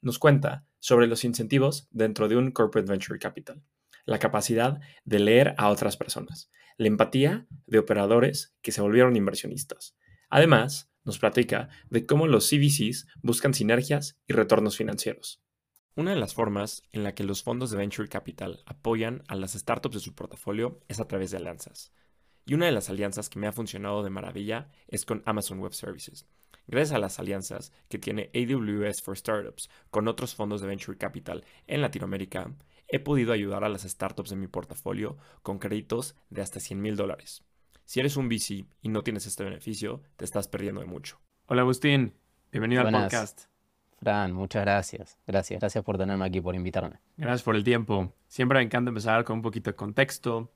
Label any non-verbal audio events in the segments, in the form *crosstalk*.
nos cuenta sobre los incentivos dentro de un corporate venture capital, la capacidad de leer a otras personas, la empatía de operadores que se volvieron inversionistas. Además, nos platica de cómo los CVCs buscan sinergias y retornos financieros. Una de las formas en la que los fondos de venture capital apoyan a las startups de su portafolio es a través de alianzas. Y una de las alianzas que me ha funcionado de maravilla es con Amazon Web Services, Gracias a las alianzas que tiene AWS for Startups con otros fondos de Venture Capital en Latinoamérica, he podido ayudar a las startups de mi portafolio con créditos de hasta 100 mil dólares. Si eres un VC y no tienes este beneficio, te estás perdiendo de mucho. Hola Agustín, bienvenido al podcast. Fran, muchas gracias. Gracias, gracias por tenerme aquí, por invitarme. Gracias por el tiempo. Siempre me encanta empezar con un poquito de contexto.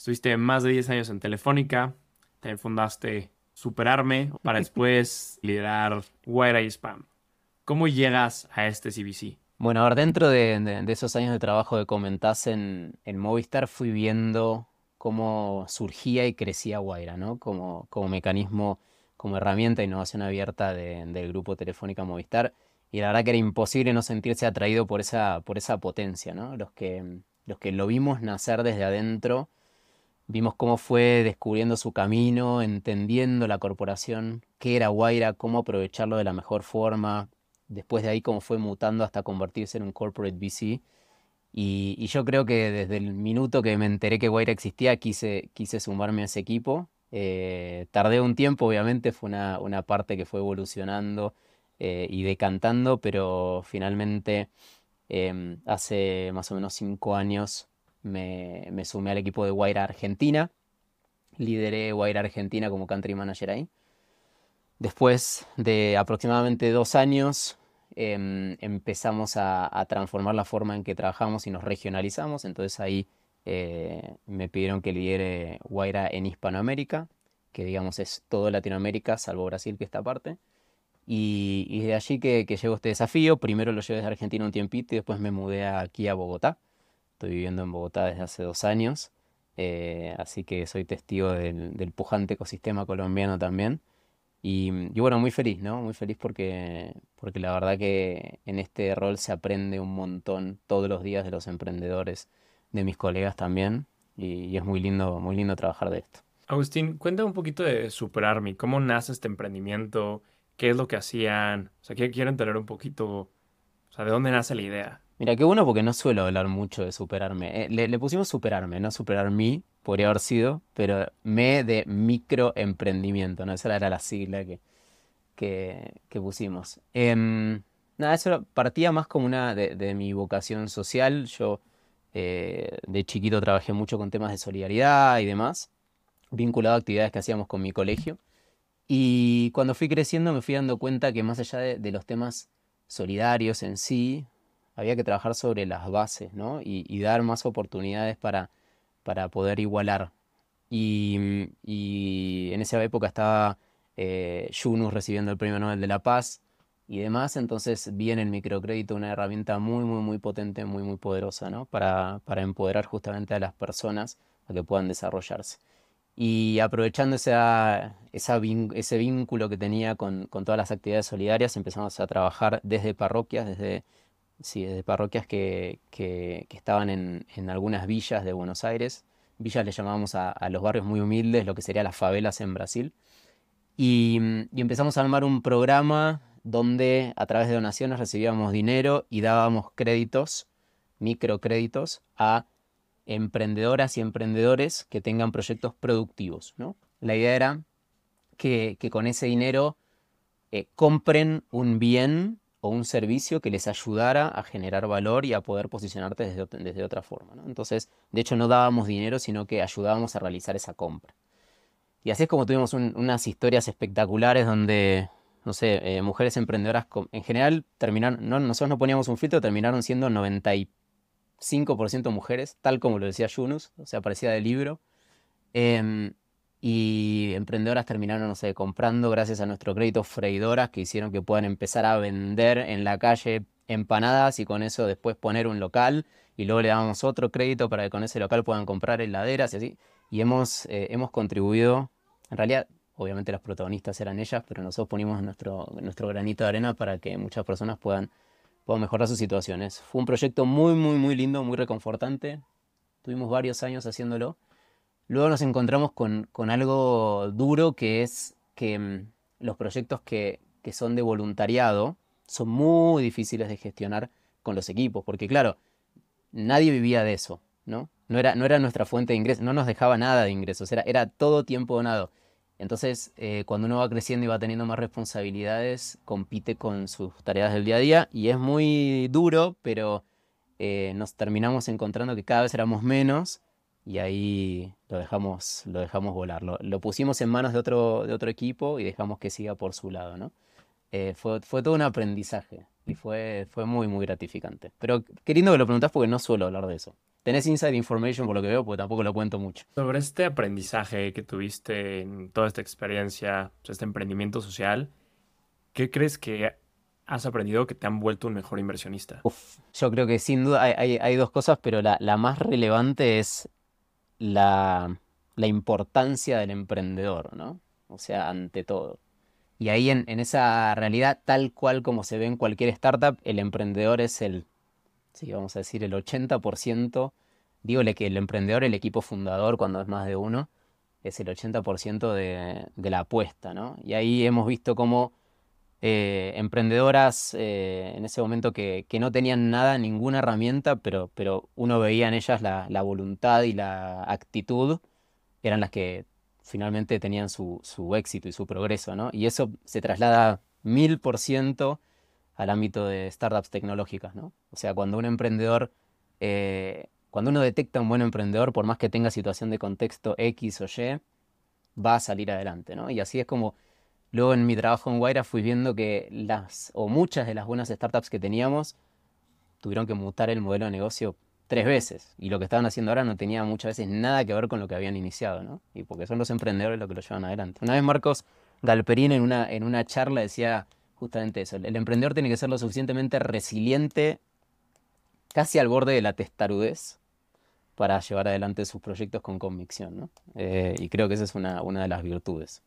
Estuviste más de 10 años en Telefónica, también fundaste superarme para *laughs* después liderar Wire Spam. ¿Cómo llegas a este CBC? Bueno, a ver, dentro de, esos años de trabajo que comentás en, Movistar, fui viendo cómo surgía y crecía Wire, ¿no? Como, como mecanismo, como herramienta de innovación abierta del grupo Telefónica Movistar. Y la verdad que era imposible no sentirse atraído por esa, por esa potencia, ¿no? Los que, los que lo vimos nacer desde adentro Vimos cómo fue descubriendo su camino, entendiendo la corporación, qué era Guaira, cómo aprovecharlo de la mejor forma. Después de ahí cómo fue mutando hasta convertirse en un corporate VC. Y, yo creo que desde el minuto que me enteré que Guaira existía, quise, quise sumarme a ese equipo. Eh, tardé un tiempo, obviamente, fue una, una parte que fue evolucionando eh, y decantando, pero finalmente em, hace más o menos cinco años me, sumé al equipo de Wire Argentina. Lideré Wire Argentina como country manager ahí. Después de aproximadamente dos años em, empezamos a, transformar la forma en que trabajamos y nos regionalizamos. Entonces ahí eh, me pidieron que lidere Wire en Hispanoamérica, que digamos es todo Latinoamérica, salvo Brasil que está aparte. Y, y de allí que, que este desafío. Primero lo llevé desde Argentina un tiempito y después me mudé aquí a Bogotá. Estoy viviendo en Bogotá desde hace dos años, eh, así que soy testigo del, pujante ecosistema colombiano también. Y, bueno, muy feliz, ¿no? Muy feliz porque, porque la verdad que en este rol se aprende un montón todos los días de los emprendedores, de mis colegas también, y, es muy lindo, muy lindo trabajar de esto. Agustín, cuenta un poquito de Superarmy, cómo nace este emprendimiento, qué es lo que hacían, o sea, quiero entender un poquito, o sea, de dónde nace la idea. Mira, qué bueno porque no suelo hablar mucho de superarme. Eh, le, pusimos superarme, no superar mí, podría haber sido, pero me de microemprendimiento, ¿no? Esa era la sigla que, que, pusimos. Em, nada, eso partía más como una de, mi vocación social. Yo eh, de chiquito trabajé mucho con temas de solidaridad y demás, vinculado a actividades que hacíamos con mi colegio. Y cuando fui creciendo me fui dando cuenta que más allá de los temas solidarios en sí, había que trabajar sobre las bases, ¿no? Y, dar más oportunidades para, para poder igualar. Y, en esa época estaba eh, Yunus recibiendo el Premio Nobel de la Paz y demás, entonces vi en el microcrédito una herramienta muy, muy, muy potente, muy, muy poderosa, ¿no? Para, para empoderar justamente a las personas a que puedan desarrollarse. Y aprovechando esa, ese vínculo que tenía con, con, todas las actividades solidarias, empezamos a trabajar desde parroquias, desde sí, de parroquias que, que, estaban en, en, algunas villas de Buenos Aires. Villas le llamábamos a, a, los barrios muy humildes, lo que serían las favelas en Brasil. Y, y, empezamos a armar un programa donde a través de donaciones recibíamos dinero y dábamos créditos, microcréditos, a emprendedoras y emprendedores que tengan proyectos productivos. ¿no? La idea era que, que con ese dinero eh, compren un bien o un servicio que les ayudara a generar valor y a poder posicionarte desde, otra forma. Entonces, de hecho, no dábamos dinero, sino que ayudábamos a realizar esa compra. Y así es como tuvimos unas historias espectaculares donde no sé, eh, mujeres emprendedoras en general terminaron, no, nosotros no poníamos un filtro, terminaron siendo 95% mujeres, tal como lo decía Yunus, o sea, parecía de libro. Em, y emprendedoras terminaron, no sé, comprando gracias a nuestro crédito freidoras que hicieron que puedan empezar a vender en la calle empanadas y con eso después poner un local y luego le damos otro crédito para que con ese local puedan comprar heladeras y así. Y hemos, eh, hemos contribuido, en realidad, obviamente las protagonistas eran ellas, pero nosotros ponimos nuestro, nuestro granito de arena para que muchas personas puedan, puedan mejorar sus situaciones. Fue un proyecto muy, muy, muy lindo, muy reconfortante. Tuvimos varios años haciéndolo. Luego nos encontramos con, con algo duro que es que mm, los proyectos que, que son de voluntariado son muy difíciles de gestionar con los equipos, porque claro, nadie vivía de eso, ¿no? No era, no era nuestra fuente de ingresos, no nos dejaba nada de ingresos, era, era todo tiempo donado. Entonces, eh, cuando uno va creciendo y va teniendo más responsabilidades, compite con sus tareas del día a día y es muy duro, pero eh, nos terminamos encontrando que cada vez éramos menos y ahí lo dejamos, lo dejamos volar. Lo, pusimos en manos de otro, de otro equipo y dejamos que siga por su lado, ¿no? Eh, fue, fue todo un aprendizaje y fue, fue muy, muy gratificante. Pero queriendo que lo preguntás porque no suelo hablar de eso. Tenés inside information por lo que veo, porque tampoco lo cuento mucho. Sobre este aprendizaje que tuviste en toda esta experiencia, este emprendimiento social, ¿qué crees que has aprendido que te han vuelto un mejor inversionista? yo creo que sin duda hay, dos cosas, pero la, más relevante es la, la, importancia del emprendedor, ¿no? O sea, ante todo. Y ahí en, en esa realidad, tal cual como se ve en cualquier startup, el emprendedor es el sí, vamos a decir el 80%, dígole que el emprendedor, el equipo fundador, cuando es más de uno, es el 80% de, de, la apuesta, ¿no? Y ahí hemos visto cómo eh, emprendedoras eh, en ese momento que, no tenían nada, ninguna herramienta, pero, pero uno veía en ellas la, la, voluntad y la actitud, eran las que finalmente tenían su, su éxito y su progreso, ¿no? Y eso se traslada mil por ciento al ámbito de startups tecnológicas, ¿no? O sea, cuando un emprendedor, eh, cuando uno detecta un buen emprendedor, por más que tenga situación de contexto X o Y, va a salir adelante, ¿no? Y así es como luego en mi trabajo en Guaira fui viendo que las, o muchas de las buenas startups que teníamos, tuvieron que mutar el modelo de negocio tres veces. Y lo que estaban haciendo ahora no tenía muchas veces nada que ver con lo que habían iniciado, ¿no? Y porque son los emprendedores los que lo llevan adelante. Una vez Marcos Galperín en una, en una charla decía, justamente eso. El, emprendedor tiene que ser lo suficientemente resiliente, casi al borde de la testarudez, para llevar adelante sus proyectos con convicción. ¿no? Eh, y creo que esa es una, una de las virtudes.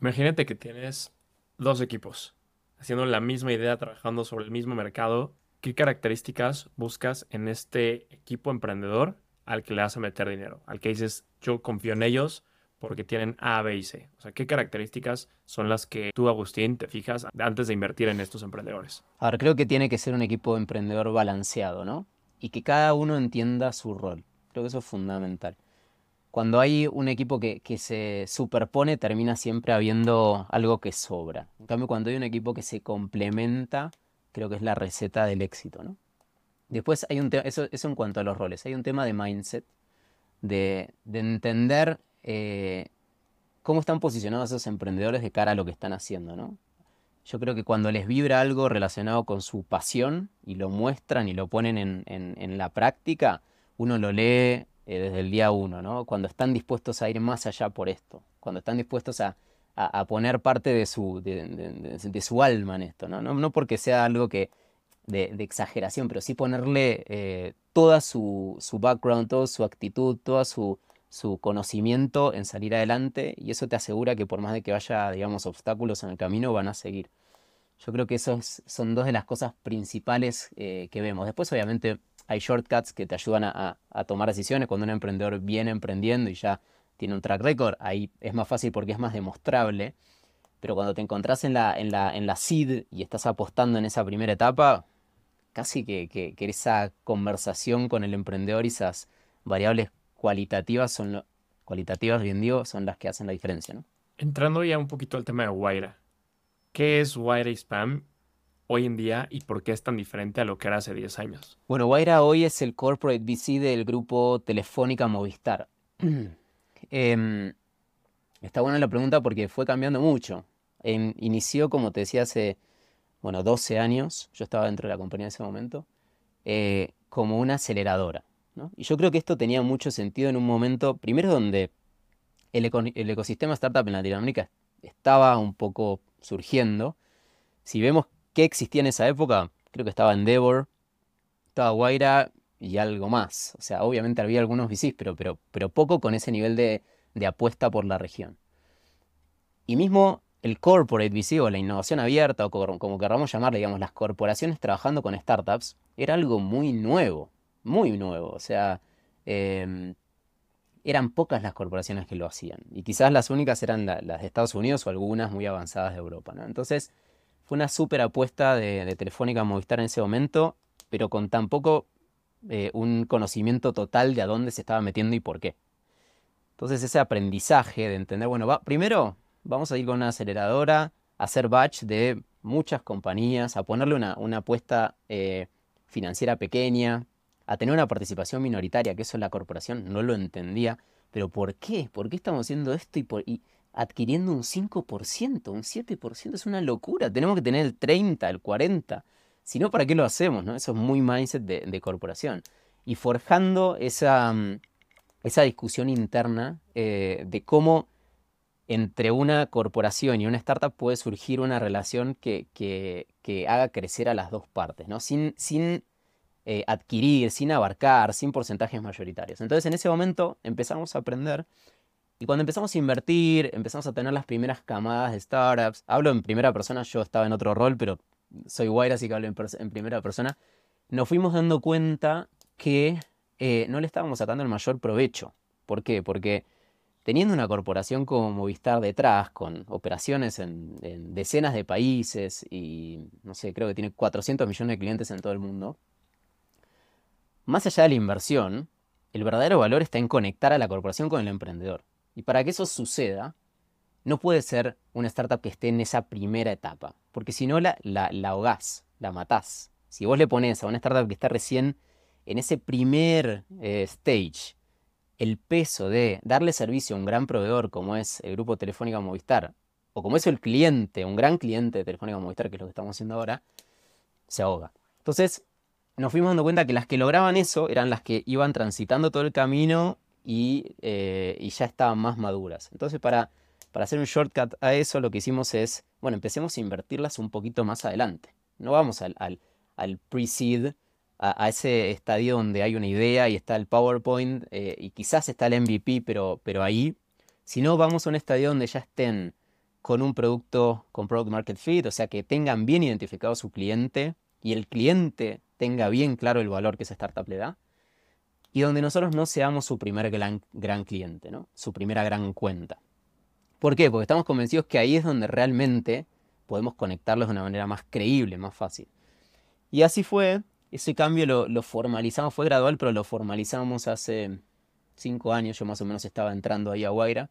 Imagínate que tienes dos equipos haciendo la misma idea, trabajando sobre el mismo mercado. ¿Qué características buscas en este equipo emprendedor al que le vas a meter dinero? Al que dices, yo confío en ellos, porque tienen A, B y C. O sea, ¿qué características son las que tú, Agustín, te fijas antes de invertir en estos emprendedores? Ahora, creo que tiene que ser un equipo de emprendedor balanceado, ¿no? Y que cada uno entienda su rol. Creo que eso es fundamental. Cuando hay un equipo que, se superpone, termina siempre habiendo algo que sobra. En cambio, cuando hay un equipo que se complementa, creo que es la receta del éxito, ¿no? Después hay un tema, eso, eso en cuanto a los roles, hay un tema de mindset, de, de entender eh, cómo están posicionados esos emprendedores de cara a lo que están haciendo, ¿no? Yo creo que cuando les vibra algo relacionado con su pasión y lo muestran y lo ponen en, la práctica, uno lo lee eh, desde el día uno, ¿no? Cuando están dispuestos a ir más allá por esto, cuando están dispuestos a, poner parte de su, de, su alma en esto, ¿no? No, porque sea algo que de, exageración, pero sí ponerle eh, toda su, su background, toda su actitud, toda su, su conocimiento en salir adelante y eso te asegura que por más de que haya, digamos, obstáculos en el camino, van a seguir. Yo creo que esos son dos de las cosas principales eh, que vemos. Después, obviamente, hay shortcuts que te ayudan a, tomar decisiones. Cuando un emprendedor viene emprendiendo y ya tiene un track record, ahí es más fácil porque es más demostrable. Pero cuando te encontrás en la, en la, en la seed y estás apostando en esa primera etapa, casi que, que, esa conversación con el emprendedor y esas variables cualitativas son cualitativas, bien digo, son las que hacen la diferencia. Entrando ya un poquito al tema de Guaira. ¿Qué es Guaira Spam hoy en día y por qué es tan diferente a lo que era hace 10 años? Bueno, Guaira hoy es el corporate VC del grupo Telefónica Movistar. *clears throat* Em, está buena la pregunta porque fue cambiando mucho. inició, como te decía, hace, bueno, 12 años, yo estaba dentro de la compañía en ese momento, eh, como una aceleradora. Y yo creo que esto tenía mucho sentido en un momento, primero donde el, el ecosistema startup en Latinoamérica estaba un poco surgiendo. Si vemos qué existía en esa época, creo que estaba Endeavor, estaba Guaira y algo más. O sea, obviamente había algunos VCs, pero, pero, pero poco con ese nivel de, de apuesta por la región. Y mismo el corporate VC o la innovación abierta, o como, queramos llamarle, digamos, las corporaciones trabajando con startups, era algo muy nuevo, muy nuevo. O sea, em, eran pocas las corporaciones que lo hacían. Y quizás las únicas eran las de Estados Unidos o algunas muy avanzadas de Europa. Entonces, fue una súper apuesta de, Telefónica Movistar en ese momento, pero con tan poco eh, un conocimiento total de a dónde se estaba metiendo y por qué. Entonces, ese aprendizaje de entender, bueno, va, primero vamos a ir con una aceleradora, a hacer batch de muchas compañías, a ponerle una, apuesta eh, financiera pequeña, a tener una participación minoritaria, que eso la corporación no lo entendía. Pero ¿por qué? ¿Por qué estamos haciendo esto y, adquiriendo un 5%, un 7%? Es una locura. Tenemos que tener el 30, el 40. Si no, ¿para qué lo hacemos? ¿no? Eso es muy mindset de, corporación. Y forjando esa, mm, esa discusión interna eh, de cómo entre una corporación y una startup puede surgir una relación que, haga crecer a las dos partes, ¿no? Sin, sin eh, adquirir, sin abarcar, sin porcentajes mayoritarios. Entonces en ese momento empezamos a aprender y cuando empezamos a invertir, empezamos a tener las primeras camadas de startups. Hablo en primera persona, yo estaba en otro rol, pero soy Wire, así que hablo en, primera persona. Nos fuimos dando cuenta que eh, no le estábamos sacando el mayor provecho. ¿Por qué? Porque teniendo una corporación como Movistar detrás, con operaciones en, decenas de países y, no sé, creo que tiene 400 millones de clientes en todo el mundo, más allá de la inversión, el verdadero valor está en conectar a la corporación con el emprendedor. Y para que eso suceda, no puede ser una startup que esté en esa primera etapa, porque si no la, la, la ahogás, la matás. Si vos le pones a una startup que está recién en ese primer eh, stage, el peso de darle servicio a un gran proveedor como es el grupo Telefónica Movistar, o como es el cliente, un gran cliente de Telefónica Movistar, que es lo que estamos haciendo ahora, se ahoga. Entonces, nos fuimos dando cuenta que las que lograban eso eran las que iban transitando todo el camino y, eh, ya estaban más maduras. Entonces, para, para hacer un shortcut a eso, lo que hicimos es, bueno, empecemos a invertirlas un poquito más adelante. No vamos al, pre-seed, a, ese estadio donde hay una idea y está el PowerPoint eh, y quizás está el MVP, pero, pero ahí, si no, vamos a un estadio donde ya estén con un producto con Product Market Fit, o sea, que tengan bien identificado su cliente y el cliente tenga bien claro el valor que esa startup le da y donde nosotros no seamos su primer gran, gran cliente, su primera gran cuenta. ¿Por qué? Porque estamos convencidos que ahí es donde realmente podemos conectarlos de una manera más creíble, más fácil. Y así fue ese cambio lo, formalizamos, fue gradual, pero lo formalizamos hace cinco años, yo más o menos estaba entrando ahí a Guaira.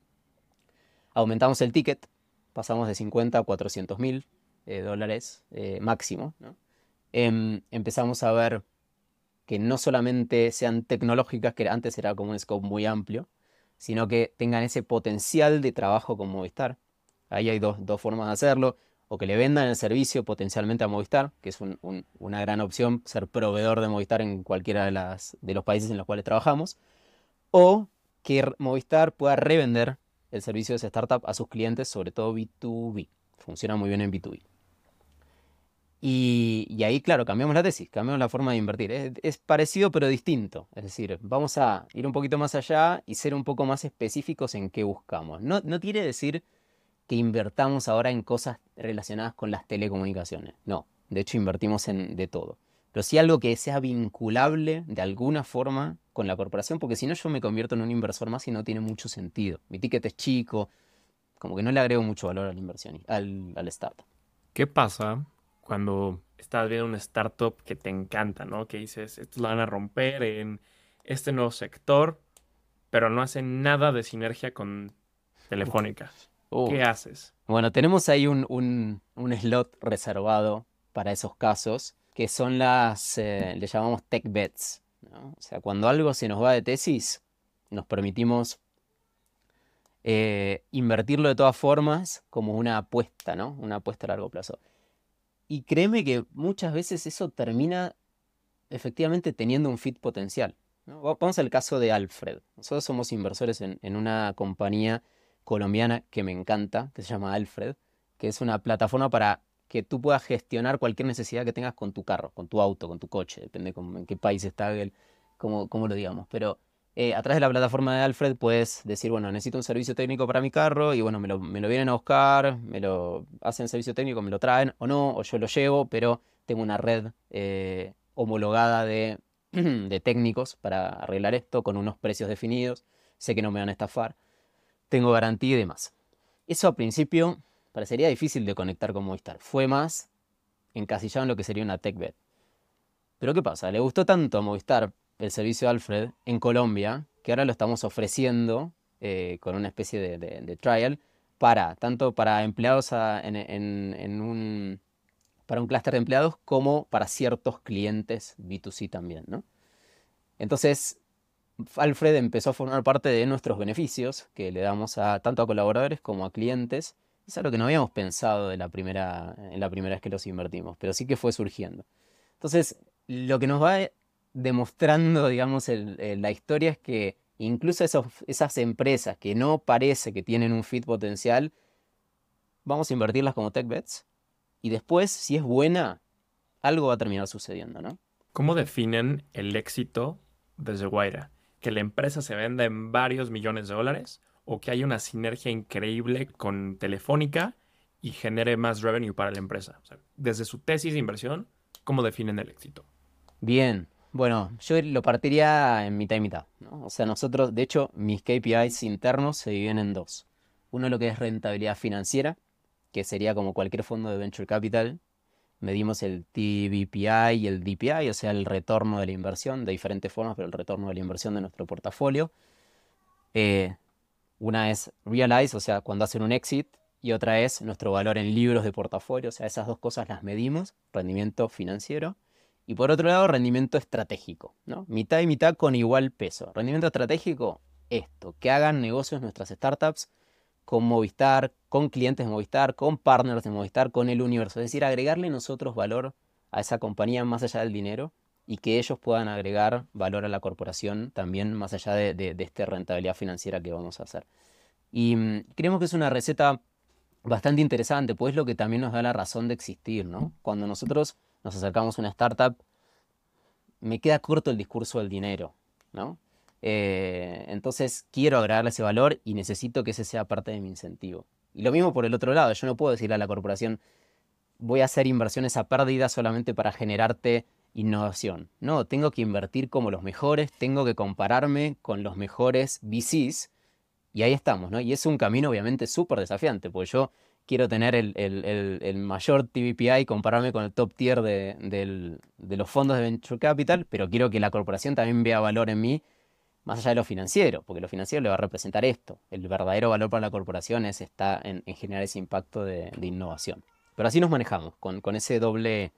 Aumentamos el ticket, pasamos de 50 a 400 mil eh, dólares eh, máximo. Em, empezamos a ver que no solamente sean tecnológicas, que antes era como un scope muy amplio, sino que tengan ese potencial de trabajo con Movistar. Ahí hay dos, dos formas de hacerlo o que le vendan el servicio potencialmente a Movistar, que es una gran opción ser proveedor de Movistar en cualquiera de, de los países en los cuales trabajamos, o que Movistar pueda revender el servicio de esa startup a sus clientes, sobre todo B2B. Funciona muy bien en B2B. Y, ahí, claro, cambiamos la tesis, cambiamos la forma de invertir. Es, parecido pero distinto. Es decir, vamos a ir un poquito más allá y ser un poco más específicos en qué buscamos. No, no quiere decir que invertamos ahora en cosas relacionadas con las telecomunicaciones. No, de hecho invertimos en de todo. Pero sí algo que sea vinculable de alguna forma con la corporación, porque si no yo me convierto en un inversor más y no tiene mucho sentido. Mi ticket es chico, como que no le agrego mucho valor a la inversión, al, al startup. ¿Qué pasa cuando estás viendo una startup que te encanta, ¿no? Que dices, estos la van a romper en este nuevo sector, pero no hacen nada de sinergia con Telefónica. ¿Qué haces? Bueno, tenemos ahí un, slot reservado para esos casos, que son las, eh, le llamamos tech bets. O sea, cuando algo se nos va de tesis, nos permitimos eh, invertirlo de todas formas como una apuesta, ¿no? Una apuesta a largo plazo. Y créeme que muchas veces eso termina efectivamente teniendo un fit potencial. Vamos al caso de Alfred. Nosotros somos inversores en, en una compañía colombiana que me encanta, que se llama Alfred, que es una plataforma para que tú puedas gestionar cualquier necesidad que tengas con tu carro, con tu auto, con tu coche, depende en qué país está, el, cómo, lo digamos. Pero eh, a través de la plataforma de Alfred puedes decir, bueno, necesito un servicio técnico para mi carro y bueno, me lo, me lo vienen a buscar, me lo hacen servicio técnico, me lo traen o no, o yo lo llevo, pero tengo una red eh, homologada de, *clears throat* técnicos para arreglar esto con unos precios definidos, sé que no me van a estafar, tengo garantía y demás. Eso al principio parecería difícil de conectar con Movistar. Fue más encasillado en lo que sería una TechBet. Pero ¿qué pasa? Le gustó tanto a Movistar el servicio Alfred en Colombia que ahora lo estamos ofreciendo eh, con una especie de, trial para tanto para empleados en, un para un clúster de empleados como para ciertos clientes B2C también, ¿no? Entonces, Alfred empezó a formar parte de nuestros beneficios que le damos a tanto a colaboradores como a clientes es algo que no habíamos pensado de la primera, en la primera vez que los invertimos, pero sí que fue surgiendo. Entonces, lo que nos va demostrando, digamos, la historia es que incluso esas empresas que no parece que tienen un fit potencial, vamos a invertirlas como tech bets y después, si es buena, algo va a terminar sucediendo, ¿no? ¿Cómo definen el éxito desde Guaira? ¿Que la empresa se venda en varios millones de dólares o que haya una sinergia increíble con Telefónica y genere más revenue para la empresa. desde su tesis de inversión, ¿cómo definen el éxito? Bien, bueno, yo lo partiría en mitad y mitad. O sea, nosotros, de hecho, mis KPIs internos se dividen en dos. Uno lo que es rentabilidad financiera, que sería como cualquier fondo de venture capital. Medimos el TVPI y el DPI, o sea, el retorno de la inversión, de diferentes formas, pero el retorno de la inversión de nuestro portafolio. Eh, una es realize, o sea, cuando hacen un exit, y otra es nuestro valor en libros de portafolio, o sea, esas dos cosas las medimos, rendimiento financiero. Y por otro lado, rendimiento estratégico, ¿no? Mitad y mitad con igual peso. Rendimiento estratégico, esto, que hagan negocios nuestras startups con Movistar, con clientes de Movistar, con partners de Movistar, con el universo. Es decir, agregarle nosotros valor a esa compañía más allá del dinero y que ellos puedan agregar valor a la corporación también más allá de, esta rentabilidad financiera que vamos a hacer. Y mm, creemos que es una receta bastante interesante, pues es lo que también nos da la razón de existir, ¿no? Cuando nosotros nos acercamos a una startup, me queda corto el discurso del dinero, ¿no? Eh, entonces quiero agregarle ese valor y necesito que ese sea parte de mi incentivo. Y lo mismo por el otro lado, yo no puedo decirle a la corporación, voy a hacer inversiones a pérdida solamente para generarte innovación. No, tengo que invertir como los mejores, tengo que compararme con los mejores VCs y ahí estamos, ¿no? Y es un camino obviamente súper desafiante, porque yo quiero tener el, mayor TVPI, compararme con el top tier de, los fondos de Venture Capital, pero quiero que la corporación también vea valor en mí, más allá de lo financiero, porque lo financiero le va a representar esto. El verdadero valor para la corporación es, está en, generar ese impacto de, innovación. Pero así nos manejamos, con, con ese doble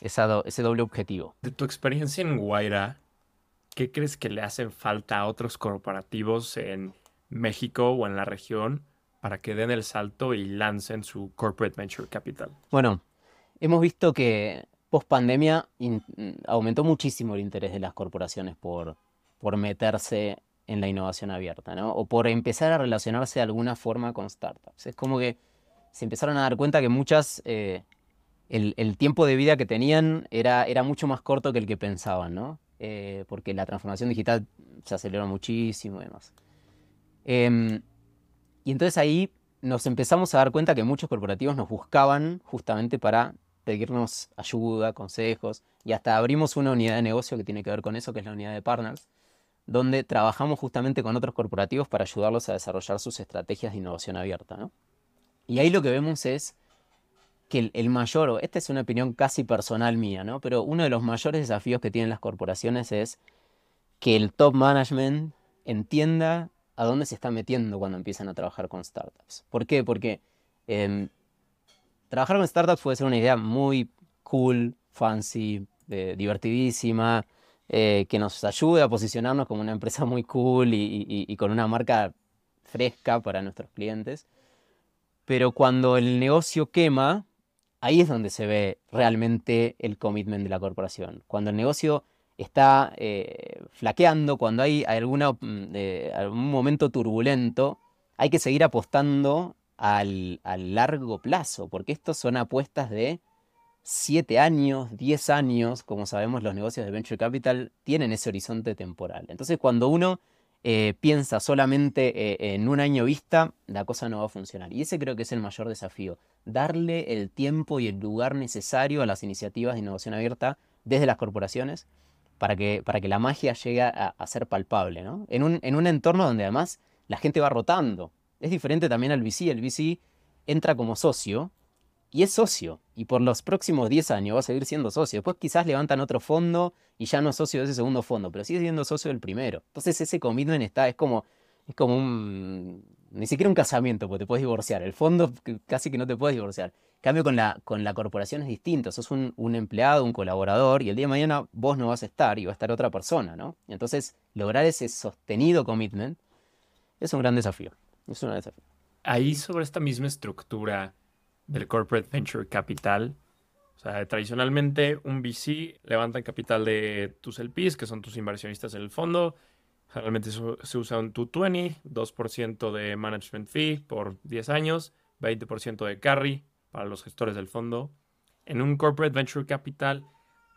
ese doble objetivo. De tu experiencia en Guaira, ¿qué crees que le hacen falta a otros corporativos en México o en la región para que den el salto y lancen su corporate venture capital? Bueno, hemos visto que post pandemia aumentó muchísimo el interés de las corporaciones por, por meterse en la innovación abierta, ¿no? O por empezar a relacionarse de alguna forma con startups. Es como que se empezaron a dar cuenta que muchas eh, el, tiempo de vida que tenían era, era mucho más corto que el que pensaban, ¿no? Eh, porque la transformación digital se aceleró muchísimo y demás. Em, y entonces ahí nos empezamos a dar cuenta que muchos corporativos nos buscaban justamente para pedirnos ayuda, consejos, y hasta abrimos una unidad de negocio que tiene que ver con eso, que es la unidad de partners, donde trabajamos justamente con otros corporativos para ayudarlos a desarrollar sus estrategias de innovación abierta. ¿no? Y ahí lo que vemos es que el, mayor, esta es una opinión casi personal mía, ¿no? Pero uno de los mayores desafíos que tienen las corporaciones es que el top management entienda a dónde se está metiendo cuando empiezan a trabajar con startups. ¿Por qué? Porque em, trabajar con startups puede ser una idea muy cool, fancy, eh, divertidísima, eh, que nos ayude a posicionarnos como una empresa muy cool y, con una marca fresca para nuestros clientes. Pero cuando el negocio quema, ahí es donde se ve realmente el commitment de la corporación. Cuando el negocio está eh, flaqueando, cuando hay mm, algún momento turbulento, hay que seguir apostando al, largo plazo, porque estos son apuestas de 7 años, 10 años, como sabemos los negocios de Venture Capital tienen ese horizonte temporal. Entonces cuando uno eh, piensa solamente eh, en un año vista, la cosa no va a funcionar. Y ese creo que es el mayor desafío, darle el tiempo y el lugar necesario a las iniciativas de innovación abierta desde las corporaciones para que, para que la magia llegue a, ser palpable, ¿no? En un, en un entorno donde además la gente va rotando. Es diferente también al VC. El VC entra como socio y es socio. Y por los próximos 10 años va a seguir siendo socio. Después quizás levantan otro fondo y ya no es socio de ese segundo fondo, pero sigue siendo socio del primero. Entonces ese commitment está, es como, es como un, ni siquiera un casamiento, porque te puedes divorciar. El fondo casi que no te puedes divorciar. Cambio con la, con la corporación es distinto. Sos un, un, empleado, un colaborador y el día de mañana vos no vas a estar y va a estar otra persona, ¿no? Entonces lograr ese sostenido commitment es un gran desafío. Es un desafío. Ahí sobre esta misma estructura del corporate venture capital, o sea, tradicionalmente un VC levanta el capital de tus LPs, que son tus inversionistas en el fondo. Generalmente se usa un 220, 2% de management fee por 10 años, 20% de carry para los gestores del fondo. En un corporate venture capital,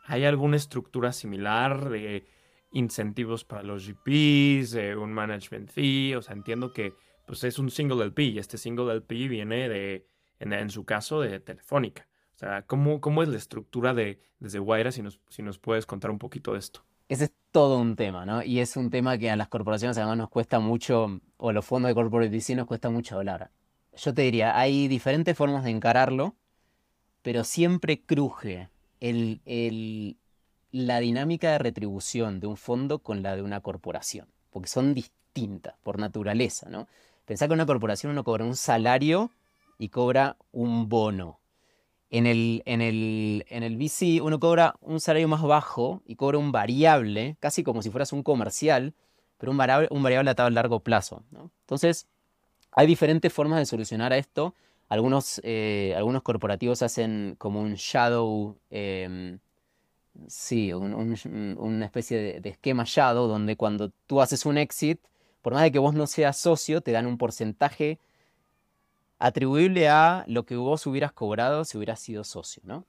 ¿hay alguna estructura similar de incentivos para los GPs, un management fee? O sea, entiendo que pues es un single LP y este single LP viene de, en, su caso, de Telefónica. O sea, ¿cómo, cómo es la estructura de, desde Guaira? Si nos, si nos puedes contar un poquito de esto. Ese es todo un tema, ¿no? Y es un tema que a las corporaciones además nos cuesta mucho, o a los fondos de corporate VC nos cuesta mucho hablar. Yo te diría, hay diferentes formas de encararlo, pero siempre cruje la dinámica de retribución de un fondo con la de una corporación, porque son distintas por naturaleza, ¿no? Pensá que una corporación uno cobra un salario y cobra un bono. En el, en el, en el VC uno cobra un salario más bajo y cobra un variable, casi como si fueras un comercial, pero un variable, un variable atado a largo plazo. Entonces, hay diferentes formas de solucionar esto. Algunos, eh, algunos corporativos hacen como un shadow, em, sí, una especie de, esquema shadow, donde cuando tú haces un exit, por más de que vos no seas socio, te dan un porcentaje atribuible a lo que vos hubieras cobrado si hubieras sido socio, ¿no?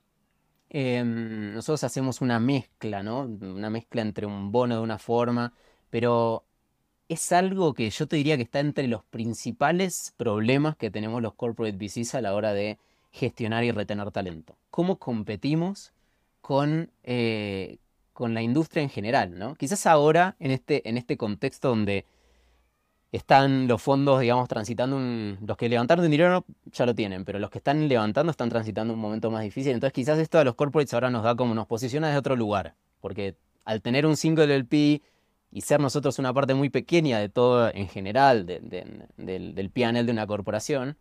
Em, nosotros hacemos una mezcla, ¿no? Una mezcla entre un bono de una forma, pero es algo que yo te diría que está entre los principales problemas que tenemos los corporate VCs a la hora de gestionar y retener talento. ¿Cómo competimos con, eh, con la industria en general, ¿no? Quizás ahora, en este, en este contexto donde están los fondos, digamos, transitando un... Los que levantaron dinero ya lo tienen, pero los que están levantando están transitando un momento más difícil. Entonces quizás esto a los corporates ahora nos da como nos posiciona desde otro lugar. Porque al tener un single LP y ser nosotros una parte muy pequeña de todo en general del, del PNL de una corporación,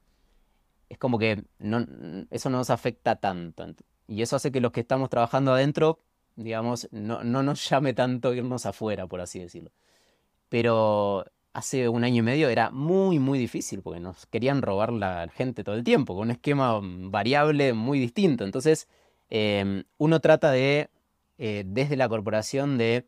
es como que no, eso no nos afecta tanto. Y eso hace que los que estamos trabajando adentro, digamos, no, no nos llame tanto irnos afuera, por así decirlo. Pero hace un año y medio era muy, muy difícil porque nos querían robar la gente todo el tiempo, con un esquema variable muy distinto. Entonces, em, uno trata de, eh, desde la corporación, de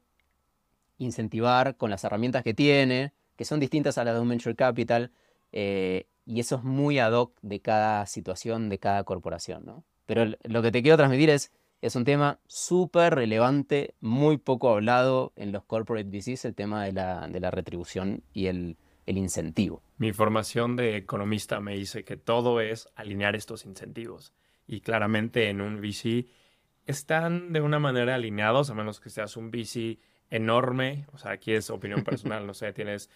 incentivar con las herramientas que tiene, que son distintas a las de un venture capital, eh, y eso es muy ad hoc de cada situación, de cada corporación. ¿no? Pero lo que te quiero transmitir es es un tema súper relevante, muy poco hablado en los corporate VCs, el tema de la, de la retribución y el, el, incentivo. Mi formación de economista me dice que todo es alinear estos incentivos. Y claramente en un VC están de una manera alineados, a menos que seas un VC enorme. O sea, aquí es opinión personal, no sé, tienes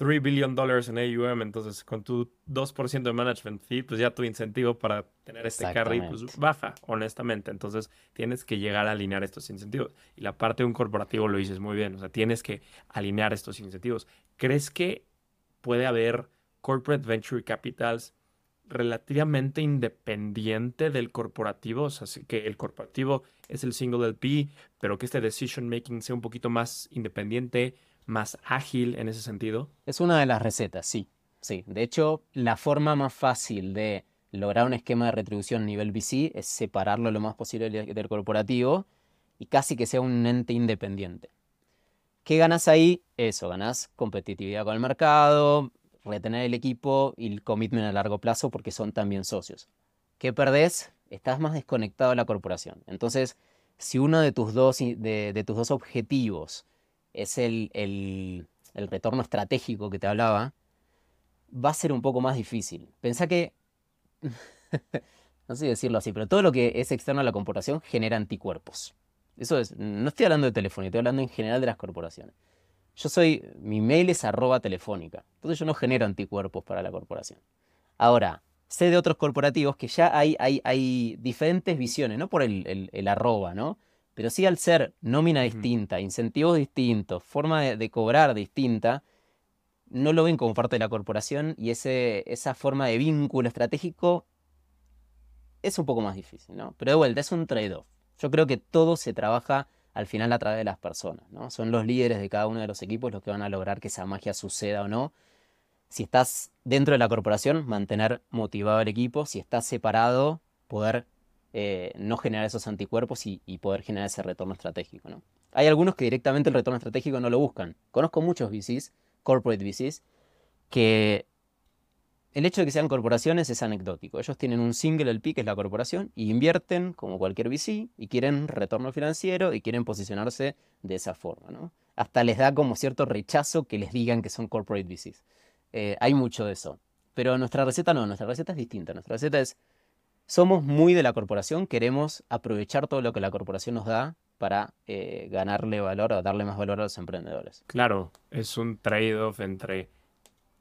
3 billion dollars en AUM, entonces con tu 2% de management fee, pues ya tu incentivo para tener este carry pues baja, honestamente. Entonces tienes que llegar a alinear estos incentivos. Y la parte de un corporativo lo dices muy bien, o sea, tienes que alinear estos incentivos. ¿Crees que puede haber corporate venture capitals relativamente independiente del corporativo, o sea, que el corporativo es el single LP, pero que este decision making sea un poquito más independiente, más ágil en ese sentido? Es una de las recetas, sí. sí. De hecho, la forma más fácil de lograr un esquema de retribución a nivel VC es separarlo lo más posible del corporativo y casi que sea un ente independiente. ¿Qué ganas ahí? Eso, ganas competitividad con el mercado, retener el equipo y el commitment a largo plazo porque son también socios. ¿Qué perdés? Estás más desconectado de la corporación. Entonces, si uno de tus dos, de, tus dos objetivos es el, el, retorno estratégico que te hablaba, va a ser un poco más difícil. Pensá que, *laughs* no sé decirlo así, pero todo lo que es externo a la corporación genera anticuerpos. Eso es, no estoy hablando de Telefónica, estoy hablando en general de las corporaciones. Yo soy, mi mail es arroba telefónica, entonces yo no genero anticuerpos para la corporación. Ahora, sé de otros corporativos que ya hay, hay, hay diferentes visiones, no por el, el, arroba, ¿no? Pero sí al ser nómina distinta, incentivos distintos, forma de, cobrar distinta, no lo ven como parte de la corporación y ese, esa forma de vínculo estratégico es un poco más difícil, ¿no? Pero de vuelta, es un trade-off. Yo creo que todo se trabaja al final a través de las personas, ¿no? Son los líderes de cada uno de los equipos los que van a lograr que esa magia suceda o no. Si estás dentro de la corporación, mantener motivado el equipo. Si estás separado, poder eh, no generar esos anticuerpos y, poder generar ese retorno estratégico, ¿no? Hay algunos que directamente el retorno estratégico no lo buscan. Conozco muchos VCs, corporate VCs, que el hecho de que sean corporaciones es anecdótico. Ellos tienen un single LP, que es la corporación, y invierten como cualquier VC y quieren retorno financiero y quieren posicionarse de esa forma. ¿no? Hasta les da como cierto rechazo que les digan que son corporate VCs. Eh, hay mucho de eso. Pero nuestra receta no, nuestra receta es distinta. Nuestra receta es, somos muy de la corporación, queremos aprovechar todo lo que la corporación nos da para eh, ganarle valor o darle más valor a los emprendedores. Claro, es un trade-off entre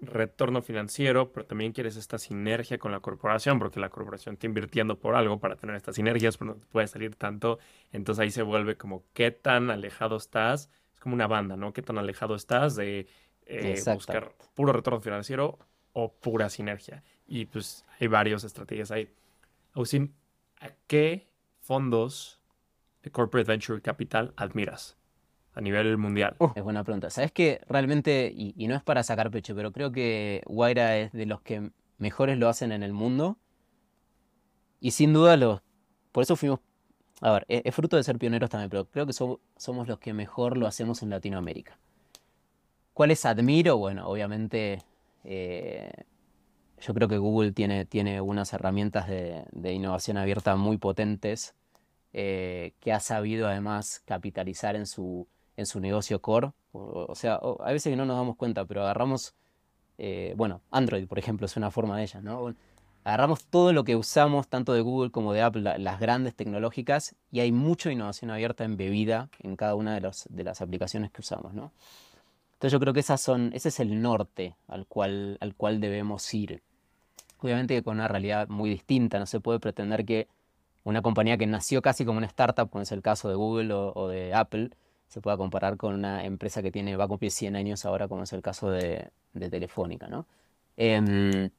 retorno financiero, pero también quieres esta sinergia con la corporación, porque la corporación está invirtiendo por algo para tener estas sinergias, pero no puede salir tanto. Entonces ahí se vuelve como qué tan alejado estás. Es como una banda, ¿no? ¿Qué tan alejado estás de eh, buscar puro retorno financiero o pura sinergia? Y pues hay varias estrategias ahí. Agustín, ¿a qué fondos de Corporate Venture Capital admiras? A nivel mundial? Es buena pregunta. Sabes que realmente, y, no es para sacar pecho, pero creo que Guaira es de los que mejores lo hacen en el mundo. Y sin duda los. Por eso fuimos. A ver, es, fruto de ser pioneros también, pero creo que somos los que mejor lo hacemos en Latinoamérica. ¿Cuáles admiro? Bueno, obviamente. Eh, yo creo que Google tiene, tiene unas herramientas de, innovación abierta muy potentes eh, que ha sabido además capitalizar en su, en su negocio core. O, sea, a veces que no nos damos cuenta, pero agarramos, eh, bueno, Android, por ejemplo, es una forma de ella, ¿no? Agarramos todo lo que usamos, tanto de Google como de Apple, las grandes tecnológicas, y hay mucha innovación abierta embebida en cada una de, las aplicaciones que usamos, ¿no? Entonces yo creo que esas son, ese es el norte al cual, al cual debemos ir. Obviamente con una realidad muy distinta, no se puede pretender que una compañía que nació casi como una startup, como es el caso de Google o de Apple, se pueda comparar con una empresa que tiene, va a cumplir 100 años ahora, como es el caso de, Telefónica, ¿no? Em,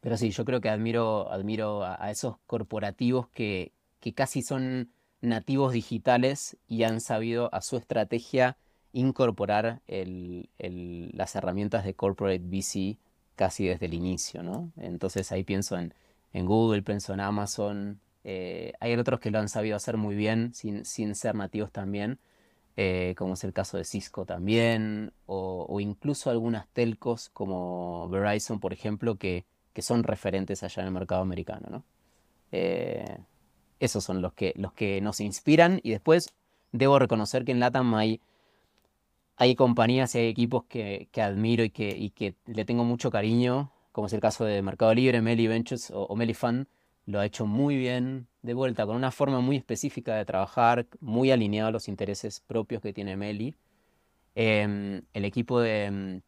pero sí, yo creo que admiro, admiro a, esos corporativos que, casi son nativos digitales y han sabido a su estrategia incorporar las herramientas de corporate VC casi desde el inicio, ¿no? Entonces ahí pienso en, Google, pienso en Amazon. Eh, hay otros que lo han sabido hacer muy bien sin, sin ser nativos también. Eh, como es el caso de Cisco también, o, incluso algunas telcos como Verizon, por ejemplo, que, son referentes allá en el mercado americano. ¿no? Eh, esos son los que, los que nos inspiran y después debo reconocer que en LATAM hay, hay compañías y hay equipos que, admiro y que, que, le tengo mucho cariño, como es el caso de Mercado Libre, Meli Ventures o, o Meli Fund, lo ha hecho muy bien, de vuelta, con una forma muy específica de trabajar, muy alineado a los intereses propios que tiene Meli. Em, el equipo de, em,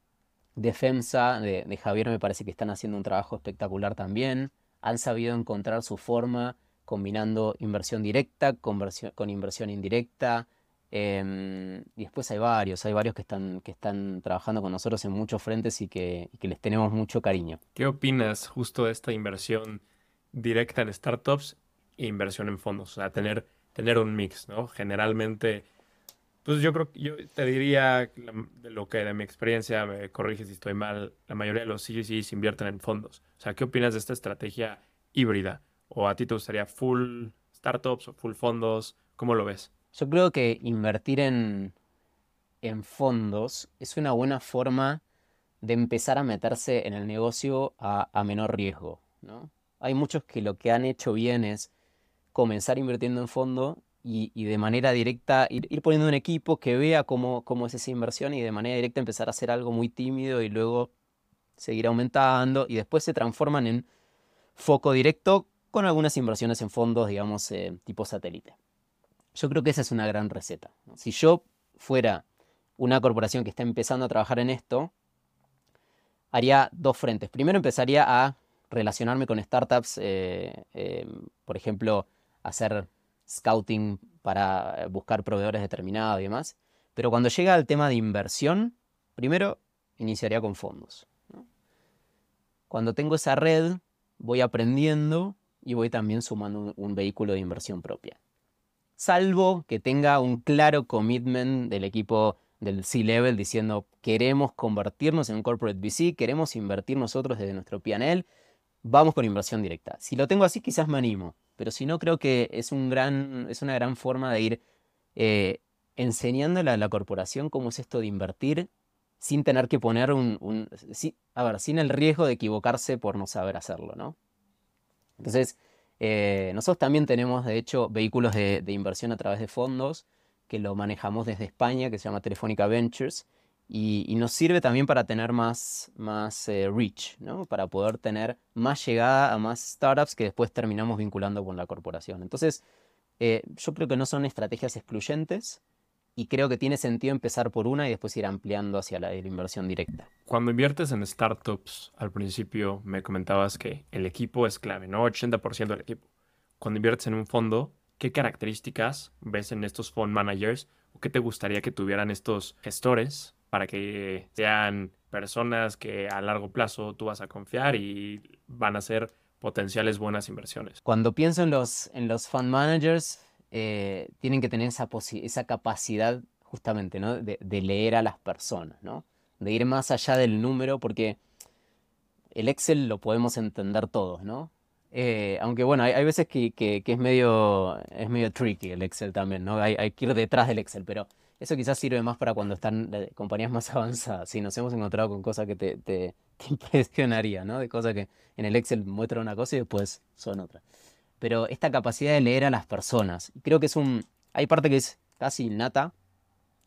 defensa de, Javier me parece que están haciendo un trabajo espectacular también. Han sabido encontrar su forma combinando inversión directa con, inversión indirecta. Em, y después hay varios, hay varios que están, que están trabajando con nosotros en muchos frentes y que, y que les tenemos mucho cariño. ¿Qué opinas justo de esta inversión directa en startups e inversión en fondos. O sea, tener, tener un mix, ¿no? Generalmente Pues yo creo yo te diría de lo que de mi experiencia, me corrige si estoy mal, la mayoría de los CGCs invierten en fondos. O sea, ¿qué opinas de esta estrategia híbrida? ¿O a ti te gustaría full startups o full fondos? ¿Cómo lo ves? Yo creo que invertir en, en fondos es una buena forma de empezar a meterse en el negocio a, a menor riesgo. ¿no? Hay muchos que lo que han hecho bien es comenzar invirtiendo en fondo y, de manera directa ir, poniendo un equipo que vea cómo, cómo es esa inversión y de manera directa empezar a hacer algo muy tímido y luego seguir aumentando y después se transforman en foco directo con algunas inversiones en fondos, digamos, eh, tipo satélite. Yo creo que esa es una gran receta. Si yo fuera una corporación que está empezando a trabajar en esto, haría dos frentes. Primero empezaría a relacionarme con startups, eh, eh, por ejemplo, hacer scouting para buscar proveedores determinados y demás. Pero cuando llega al tema de inversión, primero iniciaría con fondos. Cuando tengo esa red, voy aprendiendo y voy también sumando un, vehículo de inversión propia. Salvo que tenga un claro commitment del equipo del C-Level diciendo queremos convertirnos en un corporate VC, queremos invertir nosotros desde nuestro PNL, vamos con inversión directa. Si lo tengo así, quizás me animo. Pero si no, creo que es, un gran, es una gran forma de ir eh, enseñándole a la corporación cómo es esto de invertir sin tener que poner un... a ver, sin el riesgo de equivocarse por no saber hacerlo, ¿no? Entonces, eh, nosotros también tenemos, de hecho, vehículos de, de inversión a través de fondos que lo manejamos desde España, que se llama Telefónica Ventures, y, nos sirve también para tener más, más eh, reach, ¿no? para poder tener más llegada a más startups que después terminamos vinculando con la corporación. Entonces, eh, yo creo que no son estrategias excluyentes y creo que tiene sentido empezar por una y después ir ampliando hacia la, la inversión directa. Cuando inviertes en startups, al principio me comentabas que el equipo es clave, ¿no? 80% del equipo. Cuando inviertes en un fondo, ¿qué características ves en estos fund managers o qué te gustaría que tuvieran estos gestores para que sean personas que a largo plazo tú vas a confiar y van a ser potenciales buenas inversiones. Cuando pienso en los, en los fund managers, eh, tienen que tener esa, esa capacidad justamente ¿no? de, leer a las personas, ¿no? de ir más allá del número, porque el Excel lo podemos entender todos, ¿no? Eh, aunque bueno, hay, veces que, que, es, medio, es medio tricky el Excel también, ¿no? Hay, hay que ir detrás del Excel, pero eso quizás sirve más para cuando están eh, compañías más *laughs* avanzadas. Si nos hemos encontrado con cosas que te, *laughs* te, impresionaría, ¿no? De cosas que en el Excel muestran una cosa y después son otra. Pero esta capacidad de leer a las personas, creo que es un... Hay parte que es casi innata.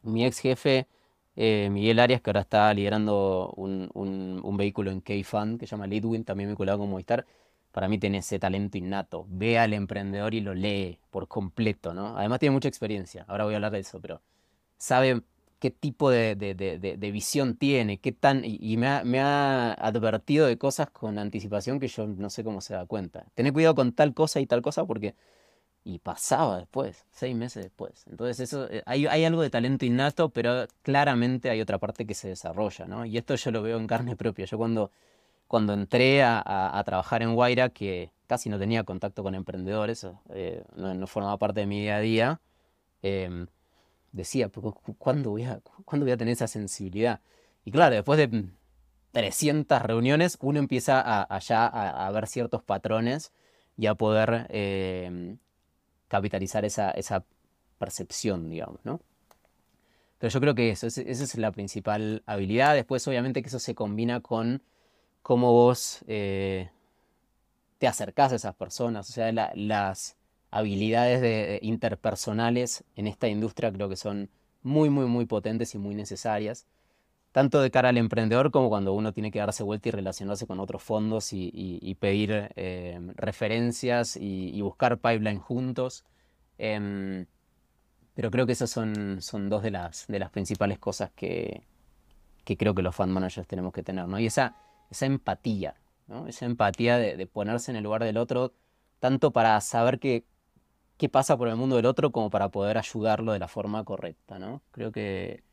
Mi ex jefe, eh, Miguel Arias, que ahora está liderando un, un, vehículo en K-Fund que se llama Leadwin, también vinculado con Movistar, para mí tiene ese talento innato. Ve al emprendedor y lo lee por completo, ¿no? Además tiene mucha experiencia. Ahora voy a hablar de eso, pero sabe qué tipo de, visión tiene, qué tan, y, me, ha, advertido de cosas con anticipación que yo no sé cómo se da cuenta. Tener cuidado con tal cosa y tal cosa porque... Y pasaba después, seis meses después. Entonces eso, eh, hay, algo de talento innato, pero claramente hay otra parte que se desarrolla, ¿no? Y esto yo lo veo en carne *laughs* propia. Yo cuando, cuando entré a, trabajar en Guaira, que casi no tenía contacto con emprendedores, eh, no, formaba parte de mi día a día, em, decía, ¿cuándo voy, a, ¿cuándo voy a tener esa sensibilidad? Y claro, después de 300 reuniones, uno empieza a, ya a, ver ciertos patrones y a poder em, capitalizar esa, esa, percepción, digamos, ¿no? Pero yo creo que eso, esa es la principal habilidad. Después, obviamente, que eso se combina con cómo vos eh, te acercás a esas personas. O sea, las habilidades de, interpersonales en esta industria creo que son muy, muy, muy potentes y muy necesarias, tanto de cara al emprendedor como cuando uno tiene que darse vuelta y relacionarse con otros fondos y, pedir eh, referencias y, buscar pipeline juntos. Em, pero creo que esas son, son dos de las, de las principales cosas que, que creo que los fund managers tenemos que tener, ¿no? Y esa, esa empatía. Esa empatía de ponerse en el lugar del otro, tanto para saber que qué pasa por el mundo del otro como para poder ayudarlo de la forma correcta, ¿no? Creo que,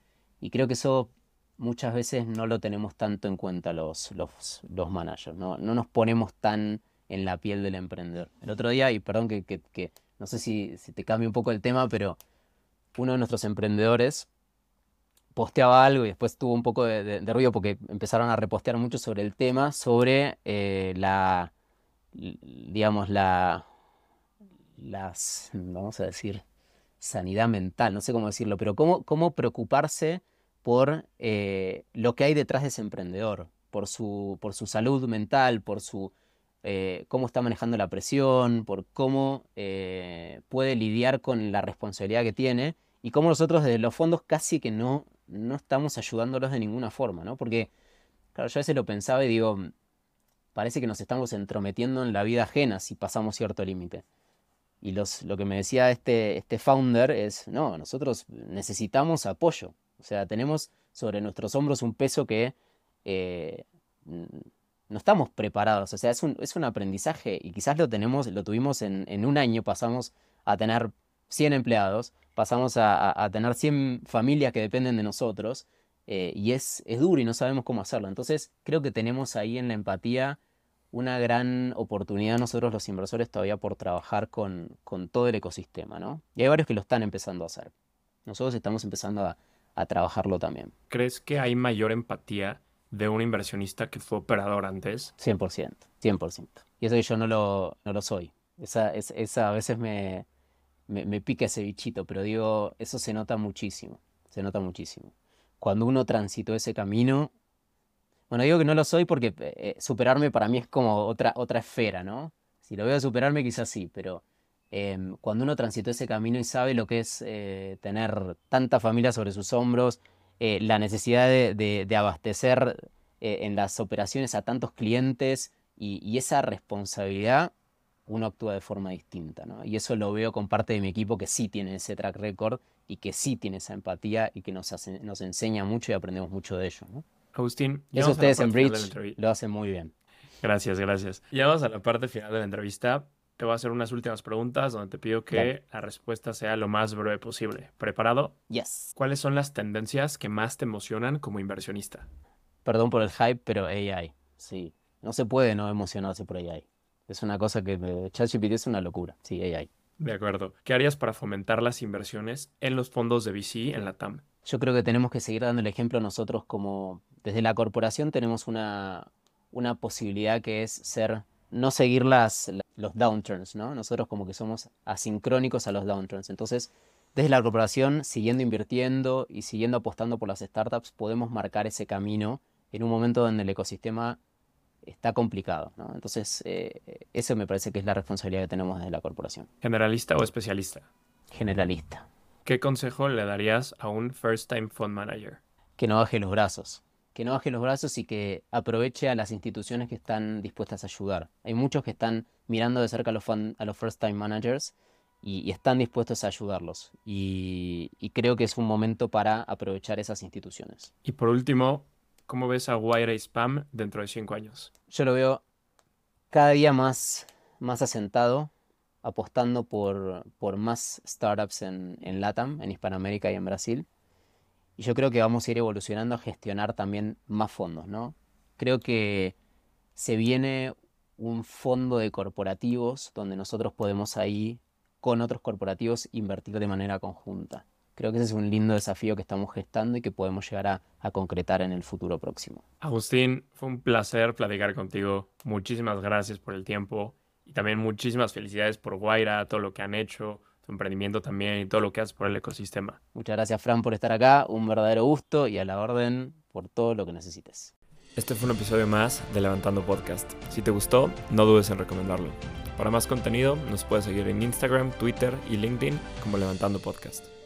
y creo que eso muchas veces no lo tenemos tanto en cuenta los, los, los managers, ¿no? No nos ponemos tan en la piel del emprendedor. El otro día, y perdón que, que, no sé si, si, te cambia un poco el tema, pero uno de nuestros emprendedores posteaba algo y después tuvo un poco de, ruido porque empezaron a repostear mucho sobre el tema, sobre eh, la, digamos, la, las, vamos a decir, sanidad mental, no sé cómo decirlo, pero cómo, cómo preocuparse por eh, lo que hay detrás de ese emprendedor, por su, por su salud mental, por su, eh, cómo está manejando la presión, por cómo puede lidiar con la responsabilidad que tiene y cómo nosotros desde los fondos casi que no no estamos ayudándolos de ninguna forma, ¿no? Porque, claro, yo a veces lo pensaba y digo, parece que nos estamos entrometiendo en la vida ajena si pasamos cierto límite. Y los, lo que me decía este, este founder es, no, nosotros necesitamos apoyo. O sea, tenemos sobre nuestros hombros un peso que eh, no estamos preparados. O sea, es un, es un, aprendizaje y quizás lo tenemos, lo tuvimos en, en un año, pasamos a tener 100 empleados pasamos a, tener 100 familias que dependen de nosotros eh, y es, es duro y no sabemos cómo hacerlo. Entonces creo que tenemos ahí en la empatía una gran oportunidad nosotros los inversores todavía por trabajar con, con, todo el ecosistema, ¿no? Y hay varios que lo están empezando a hacer. Nosotros estamos empezando a, a trabajarlo también. ¿Crees que hay mayor empatía de un inversionista que fue operador antes? 100%, 100%. Y eso que yo no lo, no lo soy. Esa, esa a veces me, me, pica ese bichito, pero digo, eso se nota muchísimo, se nota muchísimo. Cuando uno transitó ese camino, bueno, digo que no lo soy porque eh, eh, superarme para mí es como otra, otra esfera, ¿no? Si lo veo superarme quizás sí, pero em, cuando uno transitó ese camino y sabe lo que es eh, tener tanta familia sobre sus hombros, la necesidad de, abastecer en las operaciones a tantos clientes y esa responsabilidad, uno actúa de forma distinta. ¿no? Y eso lo veo con parte de mi equipo que sí tiene ese track record y que sí tiene esa empatía y que nos, nos enseña mucho y aprendemos mucho de ello. ¿no? Agustín, eso ustedes en Bridge lo hacen muy bien. Gracias, gracias. Llegamos a la parte final de la entrevista. Te voy a hacer unas últimas preguntas donde te pido que la respuesta sea lo más breve posible. ¿Preparado? Yes. ¿Cuáles son las tendencias que más te emocionan como inversionista? Perdón por el hype, pero AI. Sí. No se puede no emocionarse por AI. Es una cosa que ChatGPT es una locura. Sí, AI. De acuerdo. ¿Qué harías para fomentar las inversiones en los fondos de VC en la TAM? Yo creo que tenemos que seguir dando el ejemplo nosotros como desde la corporación tenemos una, una posibilidad que es ser no seguir las, los downturns, ¿no? Nosotros como que somos asincrónicos a los downturns. Entonces, desde la corporación, siguiendo invirtiendo y siguiendo apostando por las startups, podemos marcar ese camino en un momento donde el ecosistema está complicado. ¿no? Entonces, eh, eso me parece que es la responsabilidad que tenemos desde la corporación. ¿Generalista o especialista? Generalista. ¿Qué consejo le darías a un first time fund manager? Que no baje los brazos. Que no baje los brazos y que aproveche a las instituciones que están dispuestas a ayudar. Hay muchos que están mirando de cerca a los, a los first time managers y, están dispuestos a ayudarlos. Y, y creo que es un momento para aprovechar esas instituciones. Y por último, ¿Cómo ves a Wire Spam dentro de cinco años? Yo lo veo cada día más, más asentado, apostando por, por más startups en, en LATAM, en Hispanoamérica y en Brasil. Y yo creo que vamos a ir evolucionando a gestionar también más fondos, ¿no? Creo que se viene un fondo de corporativos donde nosotros podemos ahí, con otros corporativos, invertir de manera conjunta. Creo que ese es un lindo desafío que estamos gestando y que podemos llegar a, concretar en el futuro próximo. Agustín, fue un placer platicar contigo. Muchísimas gracias por el tiempo y también muchísimas felicidades por Guaira, todo lo que han hecho, tu emprendimiento también y todo lo que haces por el ecosistema. Muchas gracias, Fran, por estar acá. Un verdadero gusto y a la orden por todo lo que necesites. Este fue un episodio más de Levantando Podcast. Si te gustó, no dudes en recomendarlo. Para más contenido, nos puedes seguir en Instagram, Twitter y LinkedIn como Levantando Podcast.